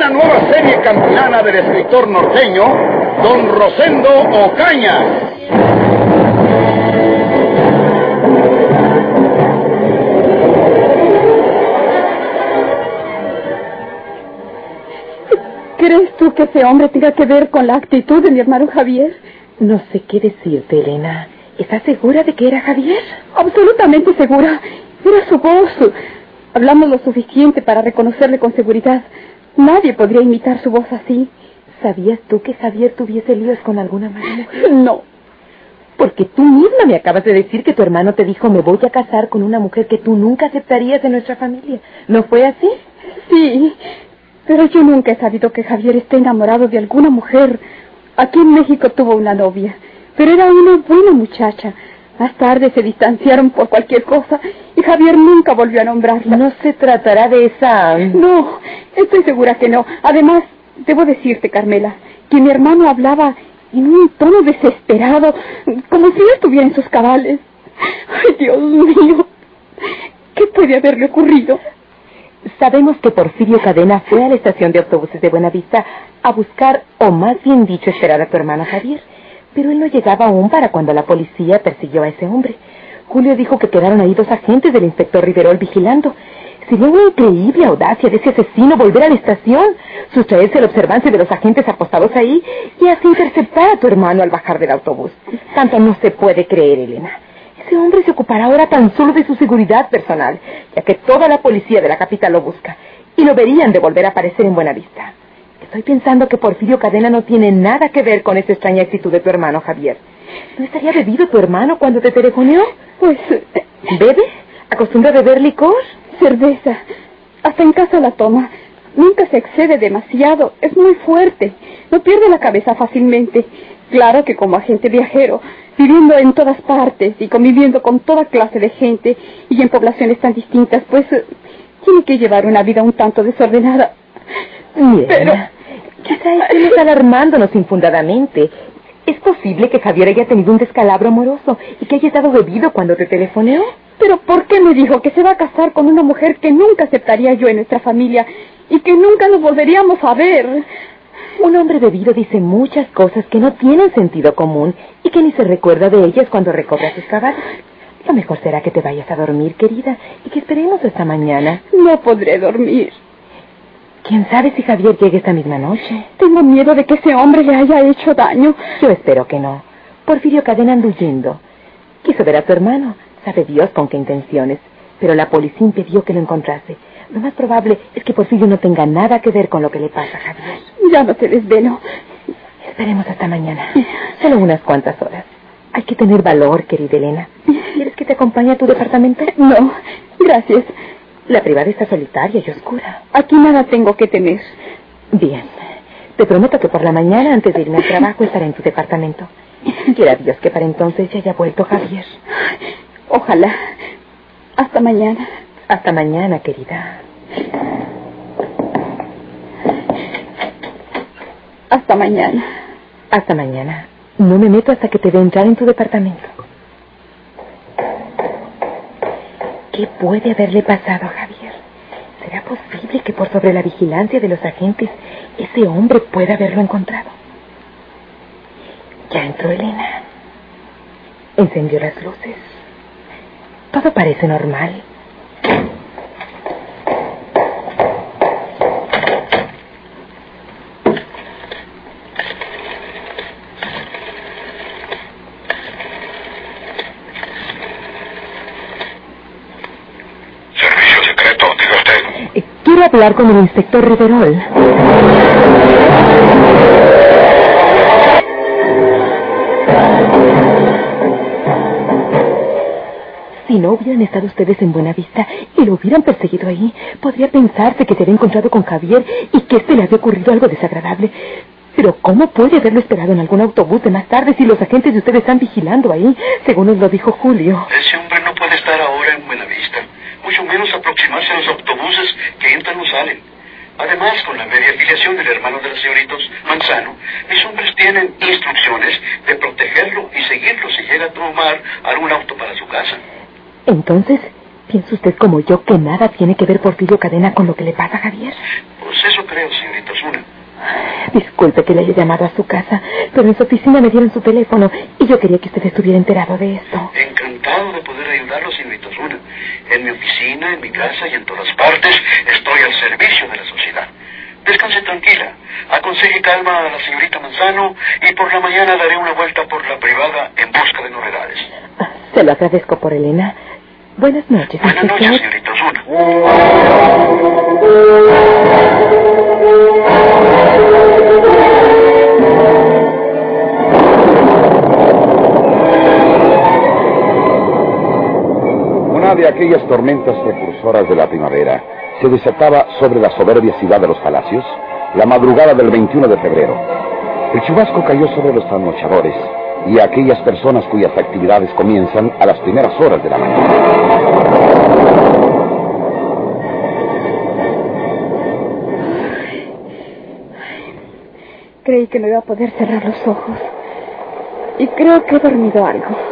Una nueva serie cantilana del escritor norteño don Rosendo Ocaña. ¿Crees tú que ese hombre tenga que ver con la actitud de mi hermano Javier? No sé qué decirte, Elena. ¿Estás segura de que era Javier? Absolutamente segura. Era su voz. Hablamos lo suficiente para reconocerle con seguridad. Nadie podría imitar su voz así. ¿Sabías tú que Javier tuviese líos con alguna mujer? No. Porque tú misma me acabas de decir que tu hermano te dijo me voy a casar con una mujer que tú nunca aceptarías en nuestra familia. ¿No fue así? Sí, pero yo nunca he sabido que Javier esté enamorado de alguna mujer. Aquí en México tuvo una novia, pero era una buena muchacha. Más tarde se distanciaron por cualquier cosa y Javier nunca volvió a nombrarla. No se tratará de esa... No, estoy segura que no. Además, Debo decirte, Carmela, que mi hermano hablaba en un tono desesperado, como si no estuviera en sus cabales. Ay, Dios mío, ¿qué puede haberle ocurrido? Sabemos que Porfirio Cadena fue a la estación de autobuses de Buenavista a buscar, o más bien dicho, esperar a tu hermano Javier. Pero él no llegaba aún para cuando la policía persiguió a ese hombre. Julio dijo que quedaron ahí dos agentes del inspector Riverol vigilando Sería una increíble audacia de ese asesino volver a la estación, sustraerse a la observancia de los agentes apostados ahí y así interceptar a tu hermano al bajar del autobús. Tanto no se puede creer, Elena. Ese hombre se ocupará ahora tan solo de su seguridad personal, ya que toda la policía de la capital lo busca, y lo verían de volver a aparecer en buena vista. Estoy pensando que Porfirio Cadena no tiene nada que ver con esa extraña actitud de tu hermano, Javier. ¿No estaría bebido tu hermano cuando te telefoneó? Pues... ¿Bebe? ¿Acostumbra a beber licor? cerveza. Hasta en casa la toma. Nunca se excede demasiado. Es muy fuerte. No pierde la cabeza fácilmente. Claro que como agente viajero, viviendo en todas partes y conviviendo con toda clase de gente y en poblaciones tan distintas, pues tiene que llevar una vida un tanto desordenada. Pero... Quizá estemos alarmándonos infundadamente. ¿Es posible que Javier haya tenido un descalabro amoroso y que haya estado bebido cuando te telefoneó? Pero ¿por qué me dijo que se va a casar con una mujer que nunca aceptaría yo en nuestra familia y que nunca nos volveríamos a ver? Un hombre bebido dice muchas cosas que no tienen sentido común y que ni se recuerda de ellas cuando recorre sus caballos. Lo mejor será que te vayas a dormir, querida, y que esperemos hasta mañana. No podré dormir. ¿Quién sabe si Javier llegue esta misma noche? Tengo miedo de que ese hombre le haya hecho daño. Yo espero que no. Porfirio Cadena anda huyendo. Quiso ver a tu hermano. Sabe Dios con qué intenciones, pero la policía impidió que lo encontrase. Lo más probable es que Porfirio no tenga nada que ver con lo que le pasa a Javier. Ya no te desvelo. Esperemos hasta mañana. Solo unas cuantas horas. Hay que tener valor, querida Elena. ¿Quieres que te acompañe a tu departamento? No, gracias. La privada está solitaria y oscura. Aquí nada tengo que temer. Bien. Te prometo que por la mañana, antes de irme al trabajo, estaré en tu departamento. Quiera Dios que para entonces ya haya vuelto Javier. Ojalá. Hasta mañana. Hasta mañana, querida. Hasta mañana. Hasta mañana. No me meto hasta que te vea entrar en tu departamento. ¿Qué puede haberle pasado a Javier? ¿Será posible que por sobre la vigilancia de los agentes ese hombre pueda haberlo encontrado? Ya entró Elena. Encendió las luces. Todo parece normal. Servicio secreto, diga usted. Eh, Quiero hablar con el inspector Riverol. Si no hubieran estado ustedes en Buena Vista y lo hubieran perseguido ahí, podría pensarse que se había encontrado con Javier y que este le había ocurrido algo desagradable. Pero ¿cómo puede haberlo esperado en algún autobús de más tarde si los agentes de ustedes están vigilando ahí, según nos lo dijo Julio? Ese hombre no puede estar ahora en Buenavista, mucho menos aproximarse a los autobuses que entran o salen. Además, con la media afiliación del hermano de los señoritos Manzano, mis hombres tienen instrucciones de protegerlo y seguirlo si llega a tomar algún auto para su casa. Entonces, ¿piensa usted como yo que nada tiene que ver Porfirio Cadena con lo que le pasa a Javier? Pues eso creo, señorita Osuna. Disculpe que le haya llamado a su casa, pero en su oficina me dieron su teléfono y yo quería que usted estuviera enterado de esto. Encantado de poder ayudarlo, señorita. En mi oficina, en mi casa y en todas partes estoy al servicio de la sociedad. Descanse tranquila, aconseje calma a la señorita Manzano y por la mañana daré una vuelta por la privada en busca de novedades. Se lo agradezco por Elena. Buenas noches, Buenas noches, señorita Osuna. Una de aquellas tormentas precursoras de la primavera se desataba sobre la soberbia ciudad de los palacios la madrugada del 21 de febrero. El chubasco cayó sobre los trasnochadores y aquellas personas cuyas actividades comienzan a las primeras horas de la mañana. Creí que no iba a poder cerrar los ojos. Y creo que he dormido algo.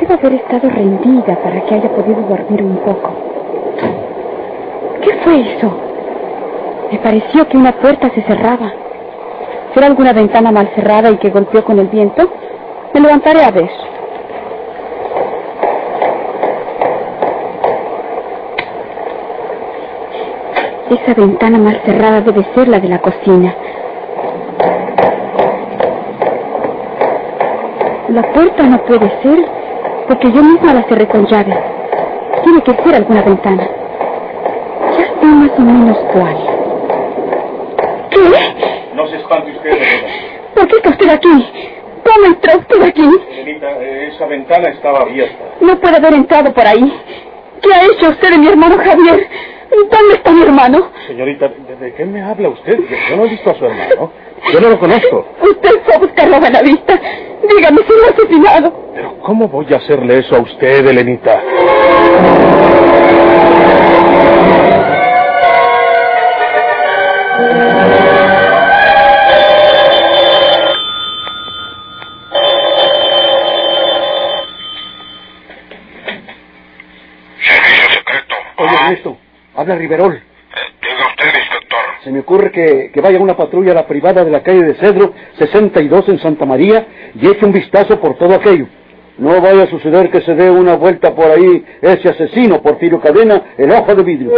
Debo haber estado rendida para que haya podido dormir un poco. ¿Qué fue eso? Me pareció que una puerta se cerraba. ¿Será alguna ventana mal cerrada y que golpeó con el viento? Me levantaré a ver. Esa ventana mal cerrada debe ser la de la cocina. La puerta no puede ser porque yo misma la cerré con llave. Tiene que ser alguna ventana. Ya sé más o menos cuál. ¿Qué? No se espante usted, Elena. ¿Por qué está usted aquí? ¿Cómo entró usted aquí? Elenita, eh, esa ventana estaba abierta. No puede haber entrado por ahí. ¿Qué ha hecho usted de mi hermano Javier? ¿Dónde está mi hermano? Señorita, ¿de, de qué me habla usted? Yo no he visto a su hermano. Yo no lo conozco. Usted fue a buscarlo a Buenavista. Dígame si lo ha asesinado. Pero ¿cómo voy a hacerle eso a usted, Elenita? Servicio secreto. Oye, Ernesto, habla Riverol. Eh, diga usted, inspector. Se me ocurre que, que vaya una patrulla a la privada de la calle de Cedro, 62 en Santa María, y eche un vistazo por todo aquello. No vaya a suceder que se dé una vuelta por ahí ese asesino, Porfirio Cadena, el ojo de vidrio.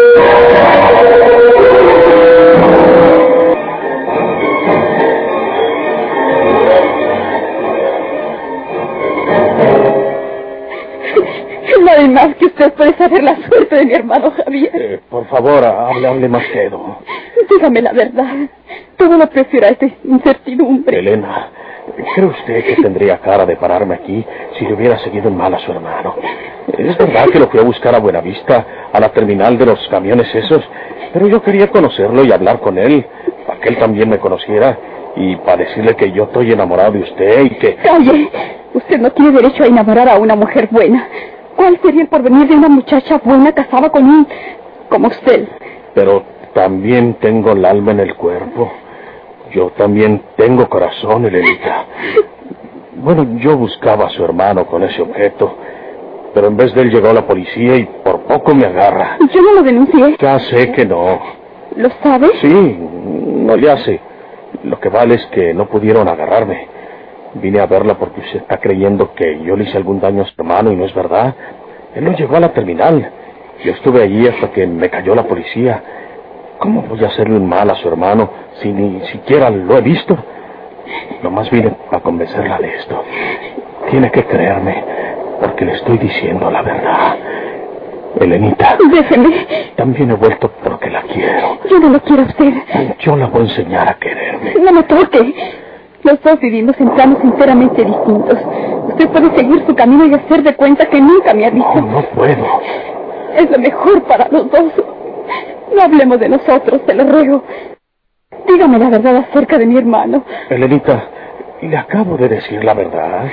Nadie más que usted puede saber la suerte de mi hermano Javier. Eh, por favor, hable, hable más quedo. Dígame la verdad. Todo lo prefiero a esta incertidumbre. Elena, ¿cree usted que tendría cara de pararme aquí si le hubiera seguido en mal a su hermano? Es verdad que lo fui a buscar a Buenavista, a la terminal de los camiones esos, pero yo quería conocerlo y hablar con él, para que él también me conociera y para decirle que yo estoy enamorado de usted y que... Calle. Usted no tiene derecho a enamorar a una mujer buena. ¿Cuál sería el porvenir de una muchacha buena casada con un... como usted? Pero también tengo el alma en el cuerpo. Yo también tengo corazón, Elenita. Bueno, yo buscaba a su hermano con ese objeto, pero en vez de él llegó la policía y por poco me agarra. Yo no lo denuncié. Ya sé que no. ¿Lo sabe? Sí, no le hace. Lo que vale es que no pudieron agarrarme. Vine a verla porque usted está creyendo que yo le hice algún daño a su hermano y no es verdad. Él no llegó a la terminal. Yo estuve allí hasta que me cayó la policía. ¿Cómo voy a hacerle un mal a su hermano si ni siquiera lo he visto? Nomás vine a convencerla de esto. Tiene que creerme, porque le estoy diciendo la verdad. Elenita, Déjeme. también he vuelto porque la quiero. Yo no lo quiero a usted. Yo la voy a enseñar a quererme. No me toque. Los dos vivimos en planos enteramente distintos. Usted puede seguir su camino y hacer de cuenta que nunca me ha visto. No, no puedo. Es lo mejor para los dos. No hablemos de nosotros, te lo ruego. Dígame la verdad acerca de mi hermano. Elenita, le acabo de decir la verdad.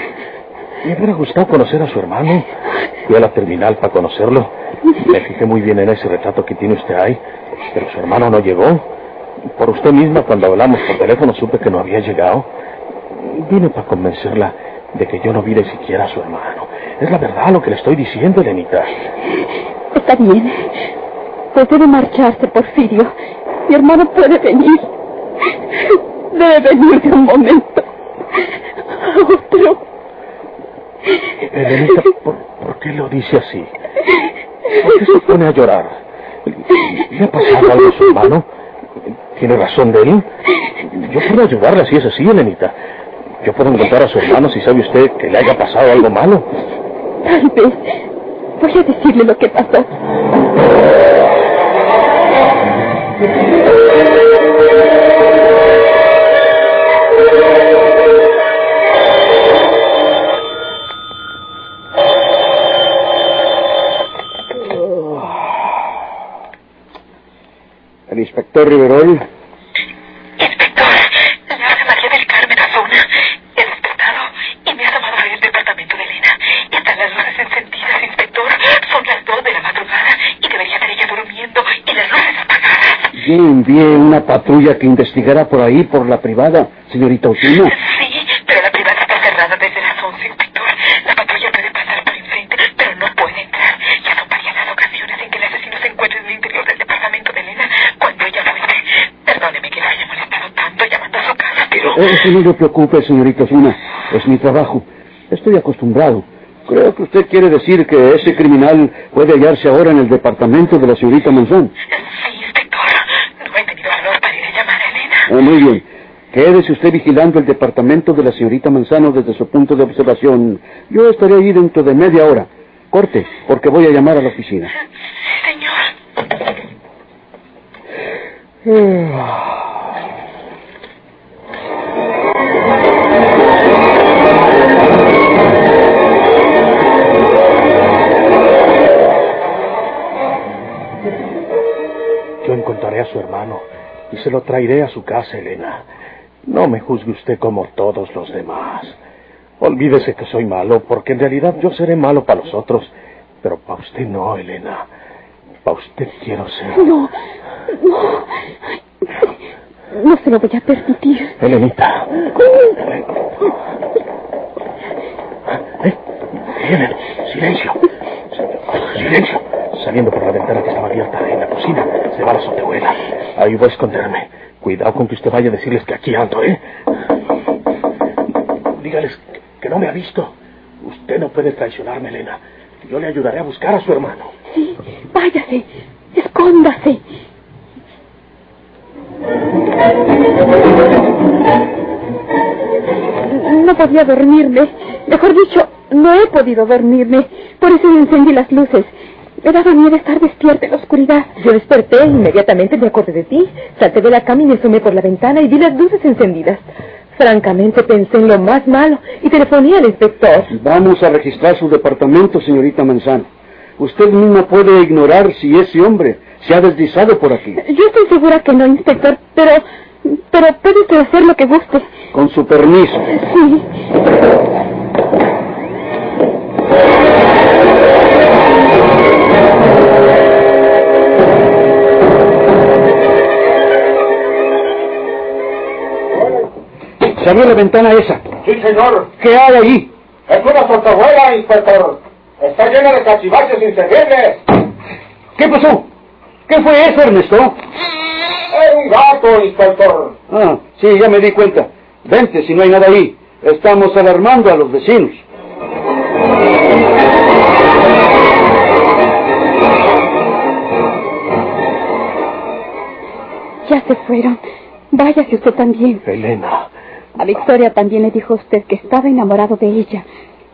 Me hubiera gustado conocer a su hermano. Fui a la terminal para conocerlo. Me fijé muy bien en ese retrato que tiene usted ahí, pero su hermano no llegó. Por usted misma, cuando hablamos por teléfono, supe que no había llegado. Vine para convencerla de que yo no vi ni siquiera a su hermano. Es la verdad lo que le estoy diciendo, Elenita. Está bien. Pues debe marcharse, Porfirio. Mi hermano puede venir. Debe venir de un momento a otro. Elenita, ¿por, por qué lo dice así? ¿Por qué se pone a llorar? ¿Le ha pasado algo a su hermano? ¿Tiene razón de él? Yo puedo ayudarle si es así, Elenita. Yo puedo encontrar a su hermano si sabe usted que le haya pasado algo malo. Tal vez. Voy a decirle lo que pasó. El inspector Riverol. Inspector, le habla María del Carmen Azona. He despertado y me ha llamado al departamento de Elena. Están las luces encendidas, inspector. Son las dos de la madrugada y debería estar ella durmiendo y las luces apagadas. Yo envié una patrulla que investigará por ahí, por la privada, señorita Osuna. Sí, pero la privada está cerrada desde las 11, inspector. La patrulla puede pasar por enfrente, pero no puede entrar. Ya son varias las ocasiones en que el asesino se encuentra en el interior del departamento de Elena cuando ella vuelve. Perdóneme que la haya molestado tanto llamando a su casa, pero... Eso no se preocupe, señorita Osuna. Es mi trabajo. Estoy acostumbrado. Creo que usted quiere decir que ese criminal puede hallarse ahora en el departamento de la señorita Monzón. Sí, inspector. No he tenido valor para ir a llamar a Elena. Ah, muy bien. Quédese usted vigilando el departamento de la señorita Manzano desde su punto de observación. Yo estaré ahí dentro de media hora. Corte, porque voy a llamar a la oficina. Sí, señor. Encontraré a su hermano y se lo traeré a su casa, Elena. No me juzgue usted como todos los demás. Olvídese que soy malo, porque en realidad yo seré malo para los otros, pero para usted no, Elena. Para usted quiero ser. No, no. No se lo voy a permitir. Elenita. ¿Eh? Vienen. Silencio. Silencio. Saliendo por la ventana que estaba abierta en la cocina, se va la azotehuela. Ahí voy a esconderme. Cuidado con que usted vaya a decirles que aquí ando, ¿eh? Dígales que, que no me ha visto. Usted no puede traicionarme, Elena. Yo le ayudaré a buscar a su hermano. Sí, váyase. Escóndase. No podía dormirme. Mejor dicho, no he podido dormirme. Por eso encendí las luces. Me daba miedo estar despierta en la oscuridad. Yo desperté e inmediatamente me acordé de ti. Salté de la cama y me asomé por la ventana y vi las luces encendidas. Francamente pensé en lo más malo y telefoné al inspector. Vamos a registrar su departamento, señorita Manzano. Usted misma puede ignorar si ese hombre se ha deslizado por aquí. Yo estoy segura que no, inspector, pero... Pero puede usted hacer lo que guste. Con su permiso. Sí. Se abrió la ventana esa. Sí, señor. ¿Qué hay ahí? Es una sotahuela, inspector. Está llena de cachivaches inservibles. ¿Qué pasó? ¿Qué fue eso, Ernesto? Es un gato, inspector. Ah, sí, ya me di cuenta. Vente si no hay nada ahí. Estamos alarmando a los vecinos. Ya se fueron. Váyase usted también. Elena. A Victoria también le dijo usted que estaba enamorado de ella.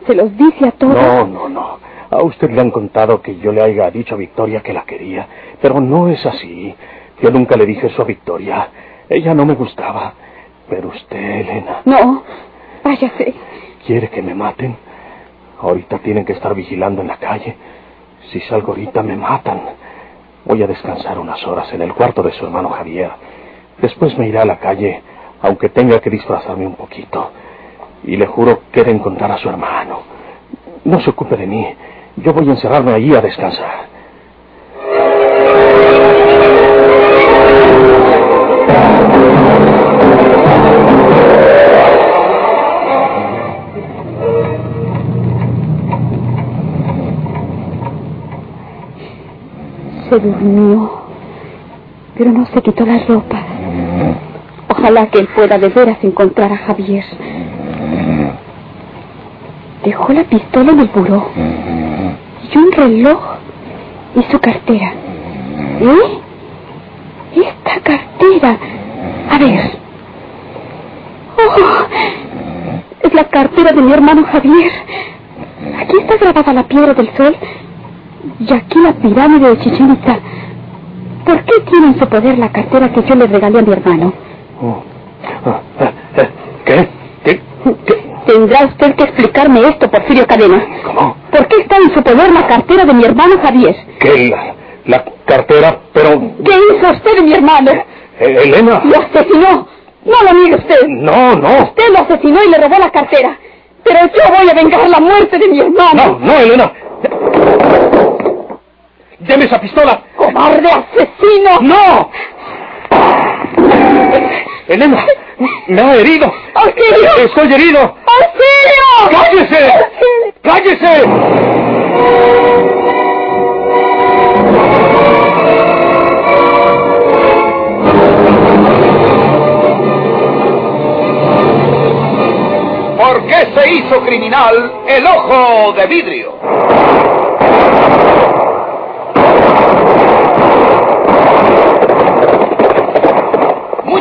Se los dice a todos. No, no, no. A usted le han contado que yo le haya dicho a Victoria que la quería, pero no es así. Yo nunca le dije eso a Victoria. Ella no me gustaba. Pero usted, Elena. No, váyase. ¿Quiere que me maten? Ahorita tienen que estar vigilando en la calle. Si salgo ahorita me matan. Voy a descansar unas horas en el cuarto de su hermano Javier. Después me iré a la calle, aunque tenga que disfrazarme un poquito. Y le juro que de encontrar a su hermano. No se ocupe de mí. Yo voy a encerrarme allí a descansar. Se durmió, pero no se quitó la ropa. Ojalá que él pueda de veras encontrar a Javier. Dejó la pistola en el buró y un reloj y su cartera. ¿Eh? Esta cartera. A ver. Oh, es la cartera de mi hermano Javier. Aquí está grabada la piedra del sol y aquí la pirámide de Chichen Itza. ¿Por qué tiene en su poder la cartera que yo le regalé a mi hermano? ¿Qué? ¿Qué? ¿Qué? Tendrá usted que explicarme esto, Porfirio Cadena. ¿Cómo? ¿Por qué está en su poder la cartera de mi hermano Javier? ¿Qué? La, la cartera, pero... ¿Qué hizo usted de mi hermano? Eh, Elena. Lo asesinó. No lo niegue usted. No, no. Usted lo asesinó y le robó la cartera. Pero yo voy a vengar la muerte de mi hermano. No, no, Elena. ¡Deme esa pistola! ¡Cobarde asesino! ¡No! Elena, me ha herido. ¡Auxilio! Estoy herido. ¡Auxilio! ¡Cállese! ¡Cállese! ¿Por qué se hizo criminal el ojo de vidrio?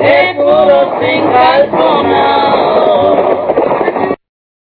de puros encalzonados.